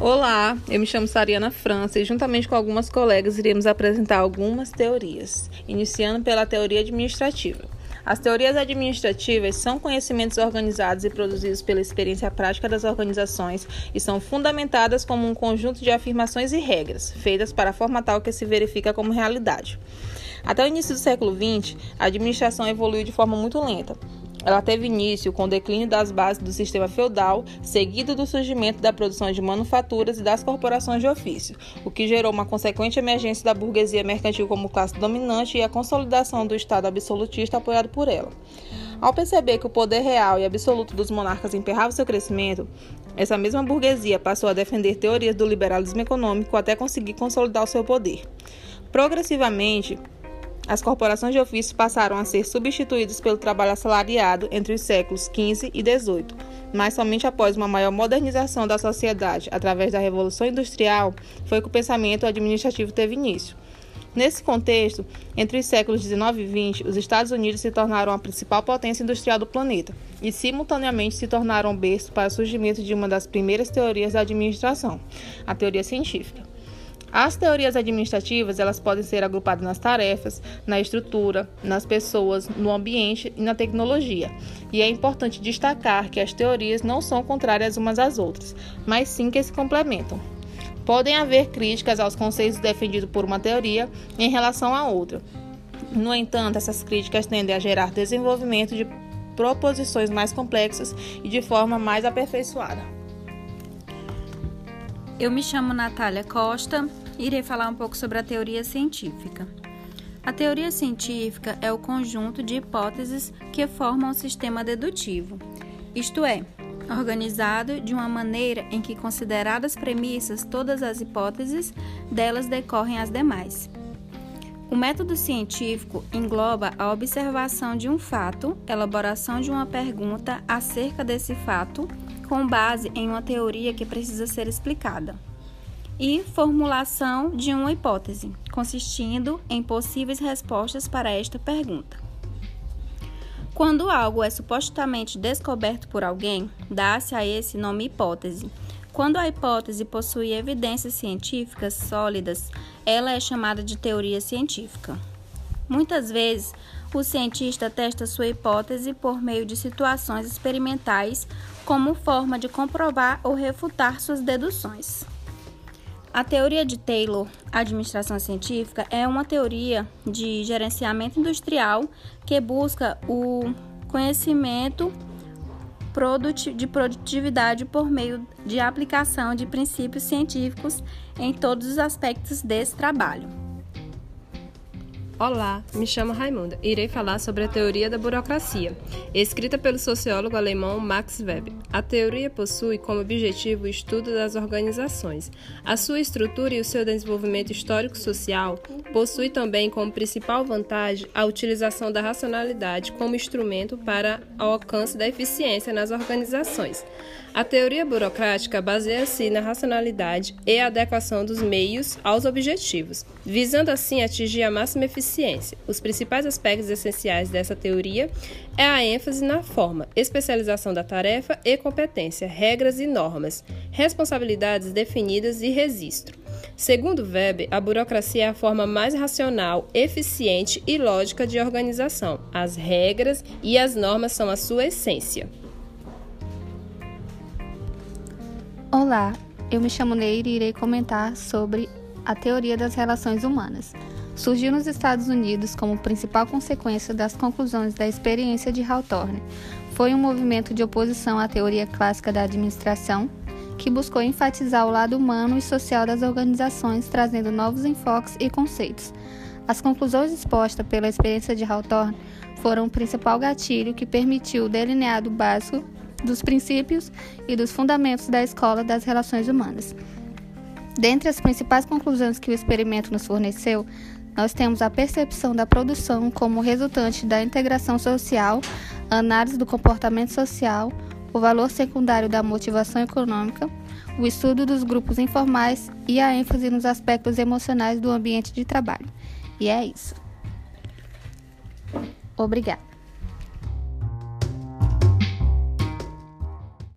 Olá, eu me chamo Sariana França e, juntamente com algumas colegas, iremos apresentar algumas teorias, iniciando pela teoria administrativa. As teorias administrativas são conhecimentos organizados e produzidos pela experiência prática das organizações e são fundamentadas como um conjunto de afirmações e regras, feitas para formatar o que se verifica como realidade. Até o início do século XX, a administração evoluiu de forma muito lenta, ela teve início com o declínio das bases do sistema feudal, seguido do surgimento da produção de manufaturas e das corporações de ofício, o que gerou uma consequente emergência da burguesia mercantil como classe dominante e a consolidação do Estado absolutista apoiado por ela. Ao perceber que o poder real e absoluto dos monarcas emperrava seu crescimento, essa mesma burguesia passou a defender teorias do liberalismo econômico até conseguir consolidar o seu poder. Progressivamente, as corporações de ofício passaram a ser substituídas pelo trabalho assalariado entre os séculos XV e XVIII, mas somente após uma maior modernização da sociedade através da Revolução Industrial foi que o pensamento administrativo teve início. Nesse contexto, entre os séculos XIX e XX, os Estados Unidos se tornaram a principal potência industrial do planeta e, simultaneamente, se tornaram berço para o surgimento de uma das primeiras teorias da administração, a teoria científica. As teorias administrativas, elas podem ser agrupadas nas tarefas, na estrutura, nas pessoas, no ambiente e na tecnologia. E é importante destacar que as teorias não são contrárias umas às outras, mas sim que se complementam. Podem haver críticas aos conceitos defendidos por uma teoria em relação à outra. No entanto, essas críticas tendem a gerar desenvolvimento de proposições mais complexas e de forma mais aperfeiçoada. Eu me chamo Natália Costa, irei falar um pouco sobre a teoria científica. A teoria científica é o conjunto de hipóteses que formam o sistema dedutivo, isto é, organizado de uma maneira em que, consideradas premissas todas as hipóteses, delas decorrem as demais. O método científico engloba a observação de um fato, elaboração de uma pergunta acerca desse fato, com base em uma teoria que precisa ser explicada e formulação de uma hipótese, consistindo em possíveis respostas para esta pergunta. Quando algo é supostamente descoberto por alguém, dá-se a esse nome hipótese. Quando a hipótese possui evidências científicas sólidas, ela é chamada de teoria científica. Muitas vezes, o cientista testa sua hipótese por meio de situações experimentais como forma de comprovar ou refutar suas deduções. A teoria de Taylor, administração científica, é uma teoria de gerenciamento industrial que busca o conhecimento de produtividade por meio de aplicação de princípios científicos em todos os aspectos desse trabalho. Olá, me chamo Raimunda irei falar sobre a teoria da burocracia, escrita pelo sociólogo alemão Max Weber. A teoria possui como objetivo o estudo das organizações. A sua estrutura e o seu desenvolvimento histórico-social possui também como principal vantagem a utilização da racionalidade como instrumento para o alcance da eficiência nas organizações. A teoria burocrática baseia-se na racionalidade e adequação dos meios aos objetivos, visando assim atingir a máxima eficiência. Os principais aspectos essenciais dessa teoria é a ênfase na forma, especialização da tarefa e competência, regras e normas, responsabilidades definidas e registro. Segundo Weber, a burocracia é a forma mais racional, eficiente e lógica de organização. As regras e as normas são a sua essência. Olá, eu me chamo Neire e irei comentar sobre a teoria das relações humanas. Surgiu nos Estados Unidos como principal consequência das conclusões da experiência de Hawthorne. Foi um movimento de oposição à teoria clássica da administração que buscou enfatizar o lado humano e social das organizações, trazendo novos enfoques e conceitos. As conclusões expostas pela experiência de Hawthorne foram o principal gatilho que permitiu o delineado básico dos princípios e dos fundamentos da escola das relações humanas. Dentre as principais conclusões que o experimento nos forneceu, nós temos a percepção da produção como resultante da integração social, análise do comportamento social, o valor secundário da motivação econômica, o estudo dos grupos informais e a ênfase nos aspectos emocionais do ambiente de trabalho. E é isso. Obrigada.